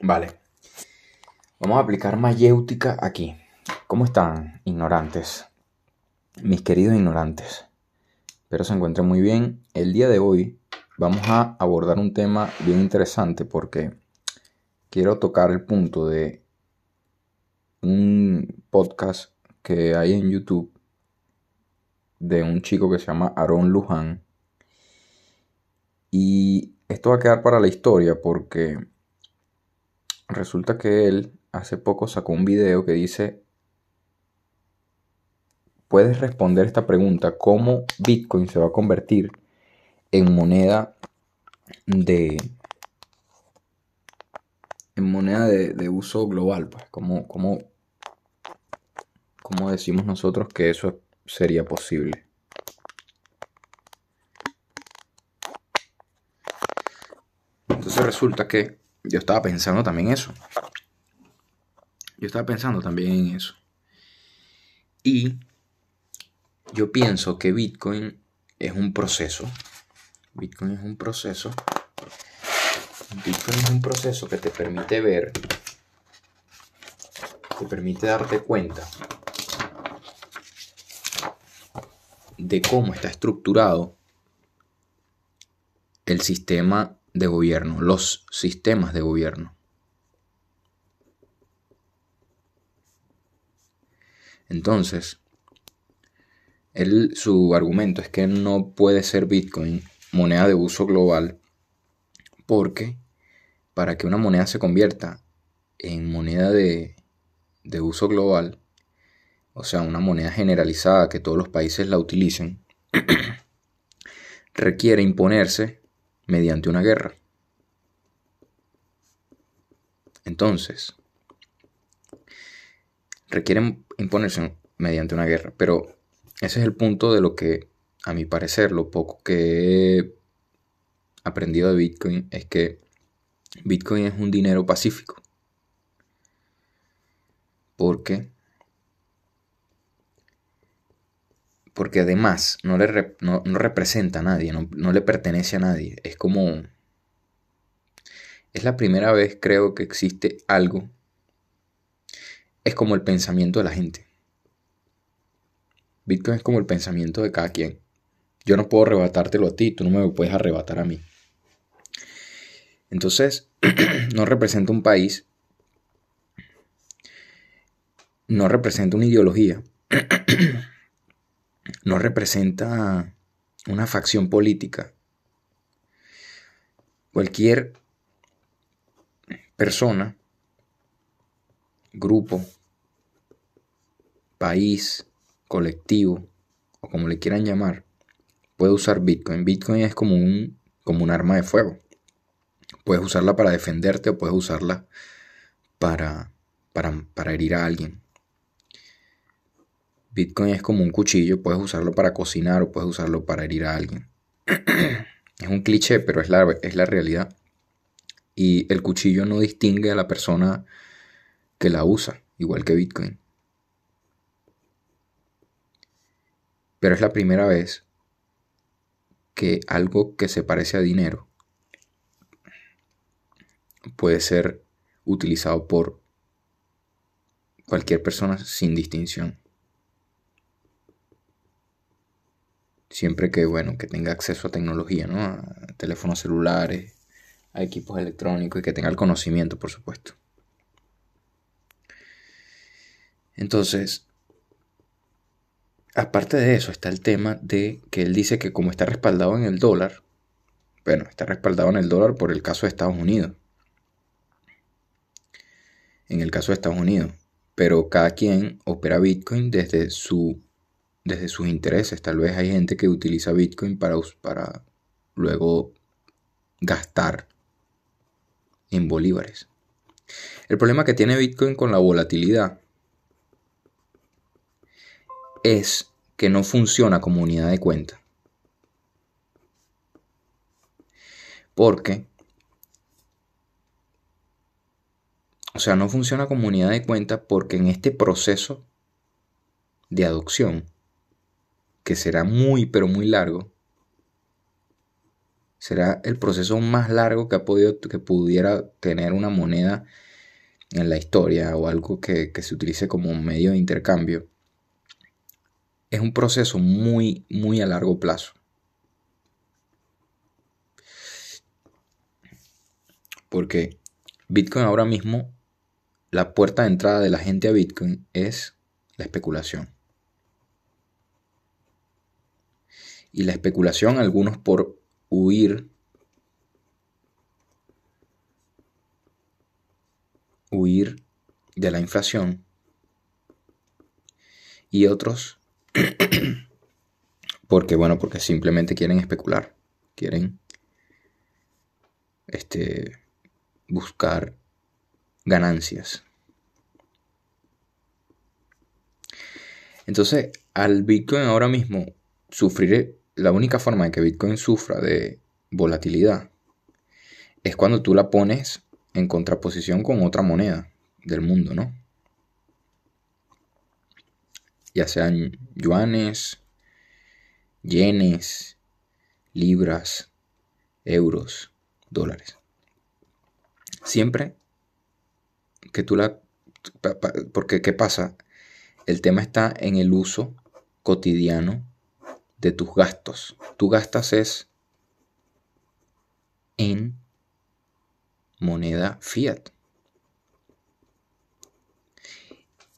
Vale. Vamos a aplicar mayéutica aquí. ¿Cómo están, ignorantes? Mis queridos ignorantes. Espero se encuentren muy bien. El día de hoy vamos a abordar un tema bien interesante porque quiero tocar el punto de un podcast que hay en YouTube de un chico que se llama Aaron Luján. Y esto va a quedar para la historia porque resulta que él hace poco sacó un video que dice, puedes responder esta pregunta, ¿cómo Bitcoin se va a convertir en moneda de... En moneda de, uso global, pues, ¿cómo, cómo, cómo decimos nosotros que eso sería posible? Entonces resulta que yo estaba pensando también eso. Yo estaba pensando también en eso. Y yo pienso que Bitcoin es un proceso. Bitcoin es un proceso. Bitcoin es un proceso que te permite ver, te permite darte cuenta de cómo está estructurado el sistema de gobierno, los sistemas de gobierno. Entonces, él, su argumento es que no puede ser Bitcoin moneda de uso global porque para que una moneda se convierta en moneda de, de uso global, o sea, una moneda generalizada que todos los países la utilicen, requiere imponerse mediante una guerra. Entonces, requieren imponerse mediante una guerra, pero ese es el punto de lo que, a mi parecer, lo poco que he aprendido de Bitcoin es que Bitcoin es un dinero pacífico. Porque porque además no, le no, representa a nadie, no, no, le pertenece a nadie. Es como... Es la primera vez creo que existe algo. Es como el pensamiento de la gente. Bitcoin es como el pensamiento de cada quien. Yo no puedo arrebatártelo a ti, tú no me puedes arrebatar a mí. Entonces, no representa un país, no representa una ideología, no representa una facción política. Cualquier persona, grupo, país, colectivo, o como le quieran llamar, puede usar Bitcoin. Bitcoin es como un, como un arma de fuego. Puedes usarla para defenderte o puedes usarla para, para, para herir a alguien. Bitcoin es como un cuchillo, puedes usarlo para cocinar o puedes usarlo para herir a alguien. es un cliché, pero es la, es la realidad. Y el cuchillo no distingue a la persona que la usa, igual que Bitcoin. Pero es la primera vez que algo que se parece a dinero puede ser utilizado por cualquier persona sin distinción. Siempre que, bueno, que tenga acceso a tecnología, ¿no? A teléfonos celulares, a equipos electrónicos y que tenga el conocimiento, por supuesto. Entonces, aparte de eso, está el tema de que él dice que como está respaldado en el dólar, bueno, está respaldado en el dólar por el caso de Estados Unidos. En el caso de Estados Unidos. Pero cada quien opera Bitcoin desde su desde sus intereses. Tal vez hay gente que utiliza Bitcoin para, para luego gastar en bolívares. El problema que tiene Bitcoin con la volatilidad es que no funciona como unidad de cuenta. Porque, o sea, no funciona como unidad de cuenta porque en este proceso de adopción que será muy, pero muy largo, Será el proceso más largo que, ha podido, que pudiera tener una moneda en la historia o algo que, que se utilice como un medio de intercambio. Es un proceso muy, muy a largo plazo. Porque Bitcoin ahora mismo, la puerta de entrada de la gente a Bitcoin es la especulación. Y la especulación, algunos por huir, huir de la inflación, y otros porque, bueno, porque simplemente quieren especular, quieren este, buscar ganancias. Entonces, al Bitcoin ahora mismo sufrir, la única forma de que Bitcoin sufra de volatilidad es cuando tú la pones en contraposición con otra moneda del mundo, ¿no? Ya sean yuanes, yenes, libras, euros, dólares. Siempre que tú la... Porque, ¿qué pasa? El tema está en el uso cotidiano de tus gastos. Tú gastas es en moneda fiat.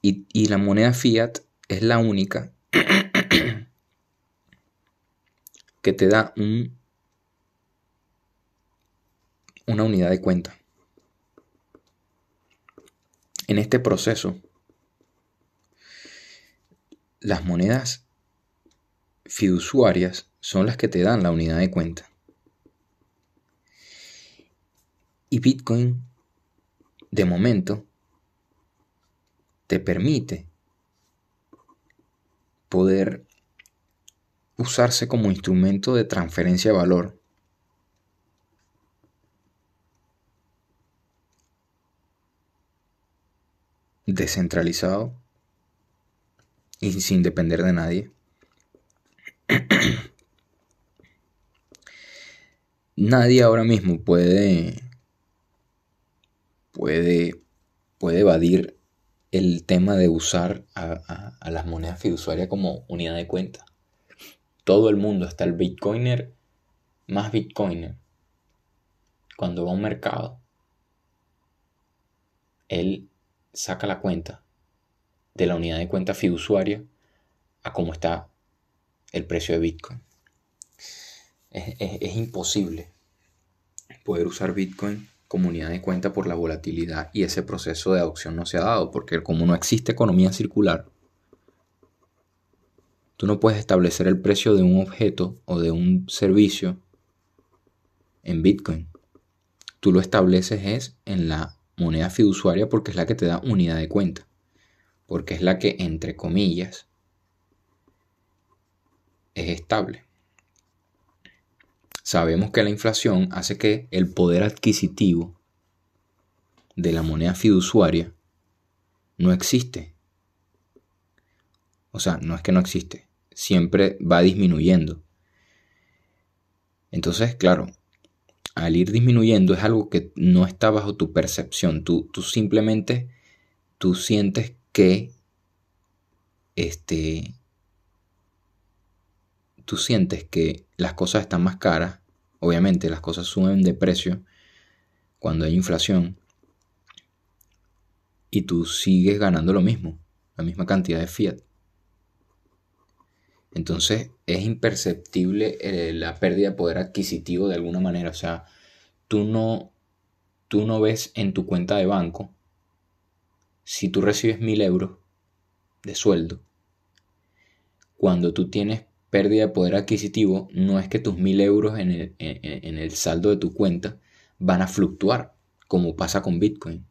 Y, y, la moneda fiat es la única que te da un, una unidad de cuenta. En este proceso, las monedas fiduciarias son las que te dan la unidad de cuenta. Y Bitcoin, de momento, te permite poder usarse como instrumento de transferencia de valor. descentralizado y sin depender de nadie. nadie ahora mismo puede puede puede evadir el tema de usar a, las monedas fiduciarias como unidad de cuenta. Todo el mundo, hasta el bitcoiner más bitcoiner, cuando va a un mercado, él saca la cuenta de la unidad de cuenta fiduciaria a cómo está el precio de Bitcoin. Es, imposible poder usar Bitcoin como unidad de cuenta por la volatilidad y ese proceso de adopción no se ha dado porque como no existe economía circular, Tú no puedes establecer el precio de un objeto o de un servicio en Bitcoin. Tú lo estableces es en la moneda fiduciaria porque es la que te da unidad de cuenta. Porque es la que, entre comillas, es estable. Sabemos que la inflación hace que el poder adquisitivo de la moneda fiduciaria no existe. O sea, no es que no existe, siempre va disminuyendo. Entonces, claro, al ir disminuyendo es algo que no está bajo tu percepción. Tú, tú simplemente, tú sientes que, este, tú sientes que las cosas están más caras. Obviamente las cosas suben de precio cuando hay inflación. Y tú sigues ganando lo mismo, la misma cantidad de fiat. Entonces es imperceptible eh, la pérdida de poder adquisitivo de alguna manera. O sea, tú no, tú no ves en tu cuenta de banco, si tú recibes mil euros de sueldo, cuando tú tienes pérdida de poder adquisitivo, no es que tus mil euros en el, en el saldo de tu cuenta van a fluctuar, como pasa con Bitcoin.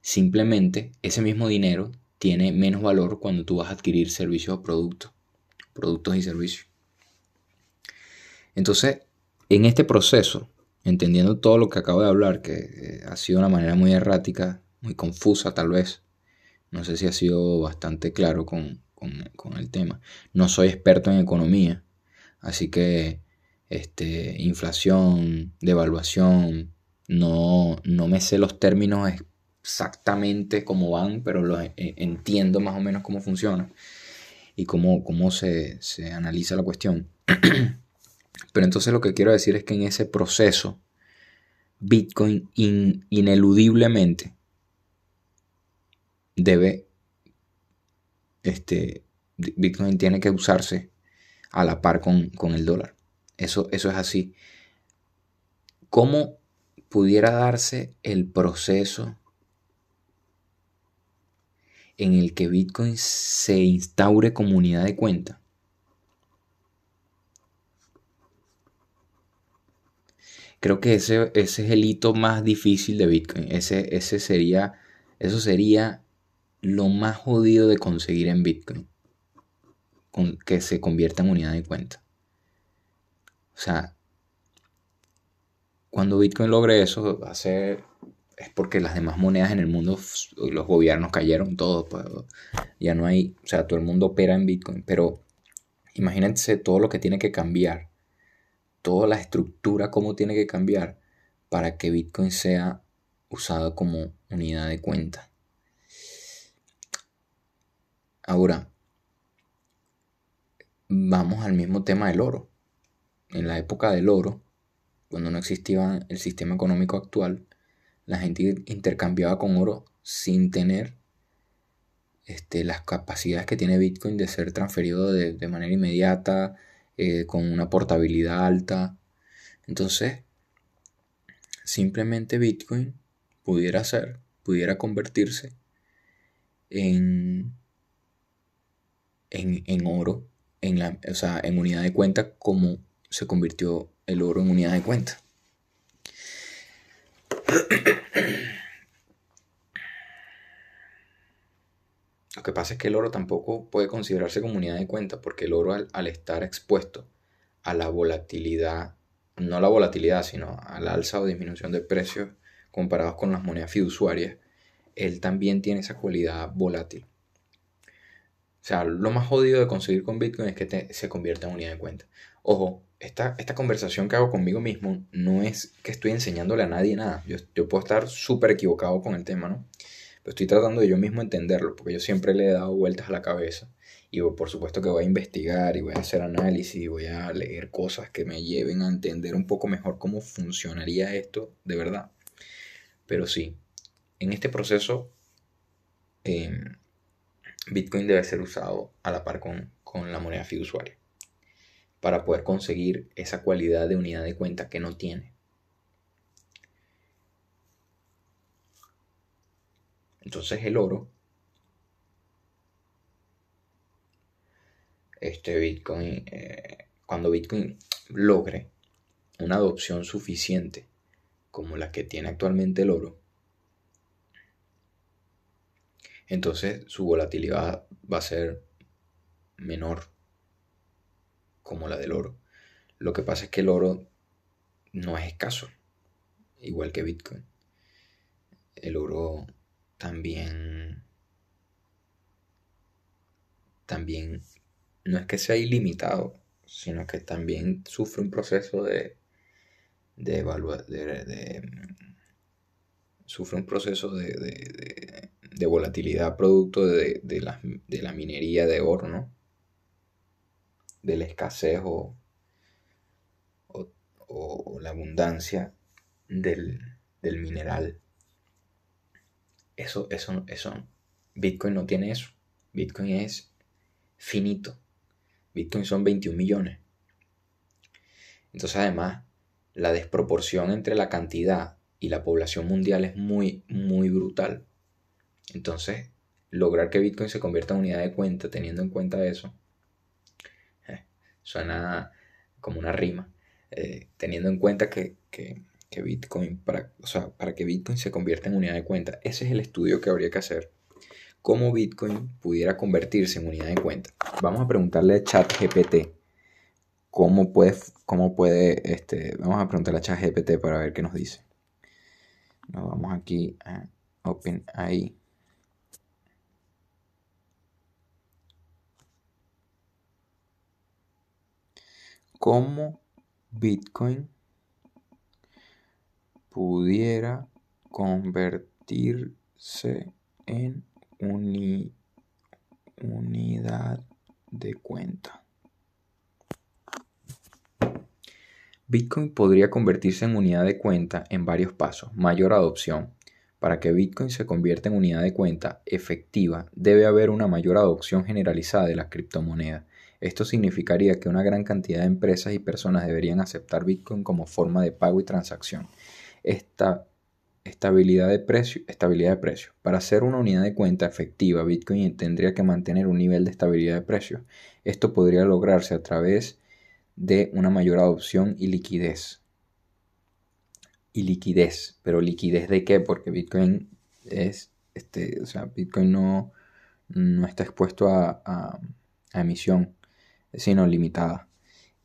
Simplemente ese mismo dinero tiene menos valor cuando tú vas a adquirir servicios o productos productos y servicios. Entonces, en este proceso, entendiendo todo lo que acabo de hablar, que eh, ha sido de una manera muy errática, muy confusa tal vez, no sé si ha sido bastante claro con, el tema. No soy experto en economía, así que este, inflación, devaluación. No, no me sé los términos exactamente cómo van, pero lo, e, entiendo más o menos cómo funciona y cómo, cómo se, analiza la cuestión. pero entonces lo que quiero decir es que en ese proceso, Bitcoin ineludiblemente debe, este, Bitcoin tiene que usarse a la par con, el dólar. Eso, eso es así. ¿Cómo pudiera darse el proceso en el que Bitcoin se instaure como unidad de cuenta? Creo que ese, ese es el hito más difícil de Bitcoin. Ese, ese sería, eso sería lo más jodido de conseguir en Bitcoin. que se convierta en unidad de cuenta. O sea, cuando Bitcoin logre eso, es porque las demás monedas en el mundo, los gobiernos cayeron todos. Pues, ya no hay, o sea, todo el mundo opera en Bitcoin. Pero imagínense todo lo que tiene que cambiar. Toda la estructura, cómo tiene que cambiar para que Bitcoin sea usado como unidad de cuenta. Ahora, vamos al mismo tema del oro. En la época del oro, cuando no existía el sistema económico actual, la gente intercambiaba con oro sin tener este, las capacidades que tiene Bitcoin de ser transferido de, manera inmediata, eh, con una portabilidad alta. Entonces, simplemente Bitcoin pudiera ser, pudiera convertirse en en, oro, en la, o sea, en unidad de cuenta, como se convirtió el oro en unidad de cuenta. Lo que pasa es que el oro tampoco puede considerarse como unidad de cuenta, porque el oro al, estar expuesto a la volatilidad, no la volatilidad, sino a la alza o disminución de precios comparados con las monedas fiduciarias, él también tiene esa cualidad volátil. Sea, lo más jodido de conseguir con Bitcoin es que se convierta en unidad de cuenta. Ojo, esta, esta conversación que hago conmigo mismo no es que estoy enseñándole a nadie nada. Yo, yo puedo estar súper equivocado con el tema, ¿no? Pero estoy tratando de yo mismo entenderlo, porque yo siempre le he dado vueltas a la cabeza. Y por supuesto que voy a investigar y voy a hacer análisis y voy a leer cosas que me lleven a entender un poco mejor cómo funcionaría esto de verdad. Pero sí, en este proceso em, Bitcoin debe ser usado a la par con, la moneda fiduciaria para poder conseguir esa cualidad de unidad de cuenta que no tiene. Entonces el oro, este Bitcoin, eh, cuando Bitcoin logre una adopción suficiente como la que tiene actualmente el oro, entonces su volatilidad va a ser menor como la del oro. Lo que pasa es que el oro no es escaso, igual que Bitcoin. El oro también también no es que sea ilimitado, sino que también sufre un proceso de de, de, sufre un proceso de, de volatilidad producto de, la, minería de oro, ¿no? De la escasez o, la abundancia del, mineral. Eso, eso, eso, Bitcoin no tiene eso. Bitcoin es finito. Bitcoin son 21 millones. Entonces además, la desproporción entre la cantidad y la población mundial es muy, muy brutal. Entonces, lograr que Bitcoin se convierta en unidad de cuenta teniendo en cuenta eso, eh, suena como una rima. Eh, teniendo en cuenta que, Bitcoin, para, o sea, para que Bitcoin se convierta en unidad de cuenta, ese es el estudio que habría que hacer. Cómo Bitcoin pudiera convertirse en unidad de cuenta. Vamos a preguntarle a ChatGPT cómo puede, cómo puede, este, vamos a preguntarle a ChatGPT para ver qué nos dice. Nos vamos aquí a OpenAI. Cómo Bitcoin pudiera convertirse en unidad de cuenta. Bitcoin podría convertirse en unidad de cuenta en varios pasos. Mayor adopción. Para que Bitcoin se convierta en unidad de cuenta efectiva, debe haber una mayor adopción generalizada de la criptomoneda. Esto significaría que una gran cantidad de empresas y personas deberían aceptar Bitcoin como forma de pago y transacción. Esta estabilidad de precio, estabilidad de precio. Para ser una unidad de cuenta efectiva, Bitcoin tendría que mantener un nivel de estabilidad de precio. Esto podría lograrse a través de una mayor adopción y liquidez. Y liquidez, pero liquidez de qué? Porque Bitcoin es, este, o sea, Bitcoin no, no está expuesto a, a emisión, sino limitada.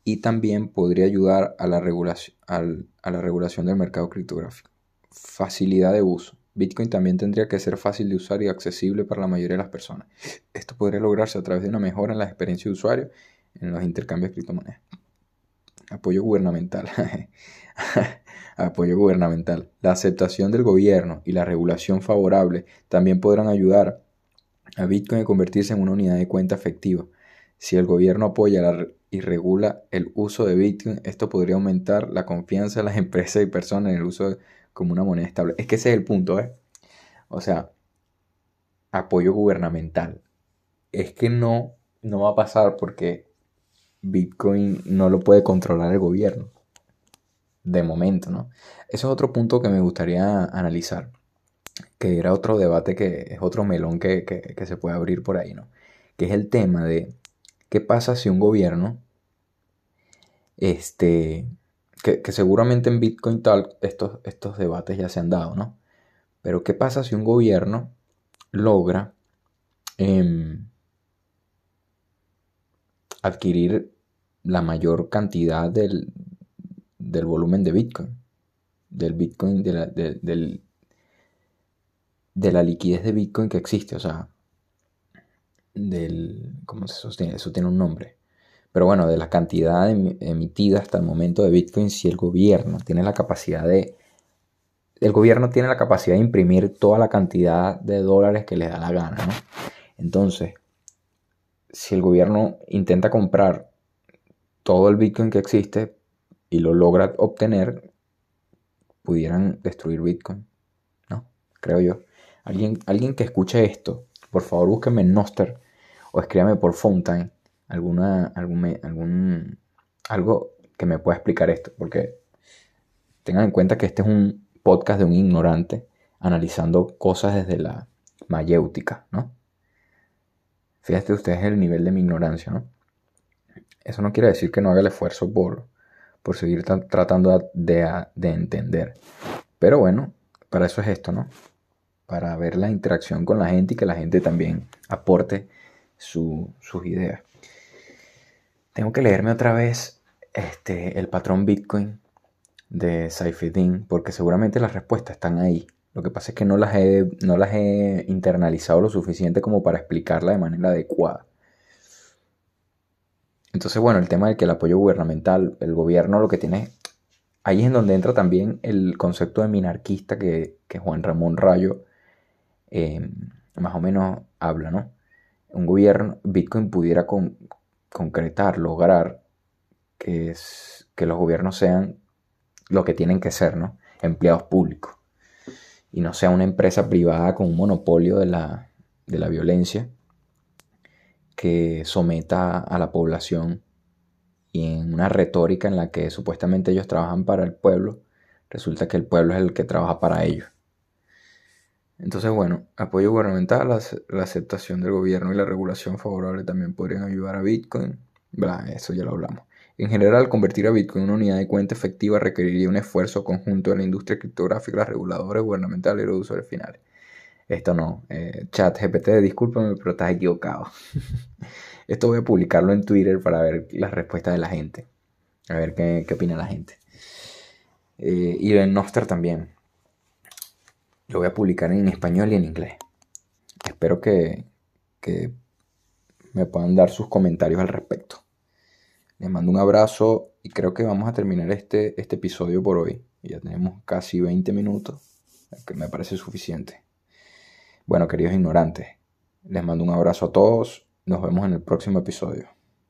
Y también podría ayudar a la, regulación, a la regulación del mercado criptográfico. Facilidad de uso. Bitcoin también tendría que ser fácil de usar y accesible para la mayoría de las personas. Esto podría lograrse a través de una mejora en la experiencia de usuario en los intercambios de criptomonedas. Apoyo gubernamental. Apoyo gubernamental. La aceptación del gobierno y la regulación favorable también podrán ayudar a Bitcoin a convertirse en una unidad de cuenta efectiva. Si el gobierno apoya y regula el uso de Bitcoin, esto podría aumentar la confianza de las empresas y personas en el uso como una moneda estable. Es que ese es el punto, ¿eh? O sea, apoyo gubernamental. Es que no, no va a pasar porque Bitcoin no lo puede controlar el gobierno. De momento, ¿no? Eso es otro punto que me gustaría analizar. Que era otro debate que es otro melón que, que se puede abrir por ahí, ¿no? Que es el tema de qué pasa si un gobierno, este, que, seguramente en Bitcoin tal, estos, estos debates ya se han dado, ¿no? Pero qué pasa si un gobierno logra em, adquirir la mayor cantidad del, volumen de Bitcoin, del Bitcoin, de la, de la liquidez de Bitcoin que existe, o sea, del, ¿cómo se sostiene? Eso tiene un nombre. Pero bueno, de la cantidad em, emitida hasta el momento de Bitcoin, si el gobierno tiene la capacidad de... El gobierno tiene la capacidad de imprimir toda la cantidad de dólares que le da la gana, ¿no? Entonces, si el gobierno intenta comprar todo el Bitcoin que existe y lo logra obtener, pudieran destruir Bitcoin, ¿no? Creo yo. Alguien, alguien que escuche esto, por favor búsqueme en Noster o escríbame por Fountain alguna, algún, algo que me pueda explicar esto, porque tengan en cuenta que este es un podcast de un ignorante analizando cosas desde la mayéutica, ¿no? Fíjate ustedes el nivel de mi ignorancia, ¿no? Eso no quiere decir que no haga el esfuerzo por, por seguir tratando de, de entender. Pero bueno, para eso es esto, ¿no? Para ver la interacción con la gente y que la gente también aporte sus ideas. Tengo que leerme otra vez este, el patrón Bitcoin de Saifedean porque seguramente las respuestas están ahí. Lo que pasa es que no las, he, no las he internalizado lo suficiente como para explicarla de manera adecuada. Entonces, bueno, el tema de que el apoyo gubernamental, el gobierno lo que tiene, ahí es en donde entra también el concepto de minarquista que, Juan Ramón Rayo eh, más o menos habla, ¿no? Un gobierno, Bitcoin pudiera concretar, lograr que, los gobiernos sean lo que tienen que ser, ¿no? Empleados públicos. Y no sea una empresa privada con un monopolio de la violencia que someta a la población y en una retórica en la que supuestamente ellos trabajan para el pueblo, resulta que el pueblo es el que trabaja para ellos. Entonces, bueno, apoyo gubernamental, la, aceptación del gobierno y la regulación favorable también podrían ayudar a Bitcoin. Bla, eso ya lo hablamos. En general, convertir a Bitcoin en una unidad de cuenta efectiva requeriría un esfuerzo conjunto de la industria criptográfica, los reguladores gubernamentales y los usuarios finales. Esto no. Eh, chat GPT, discúlpame, pero estás equivocado. Esto voy a publicarlo en Twitter para ver las respuestas de la gente. A ver qué, opina la gente. Eh, y en Nostr también. Lo voy a publicar en español y en inglés. Espero que, me puedan dar sus comentarios al respecto. Les mando un abrazo y creo que vamos a terminar este, este episodio por hoy. Ya tenemos casi 20 minutos, que me parece suficiente. Bueno, queridos ignorantes, les mando un abrazo a todos. Nos vemos en el próximo episodio.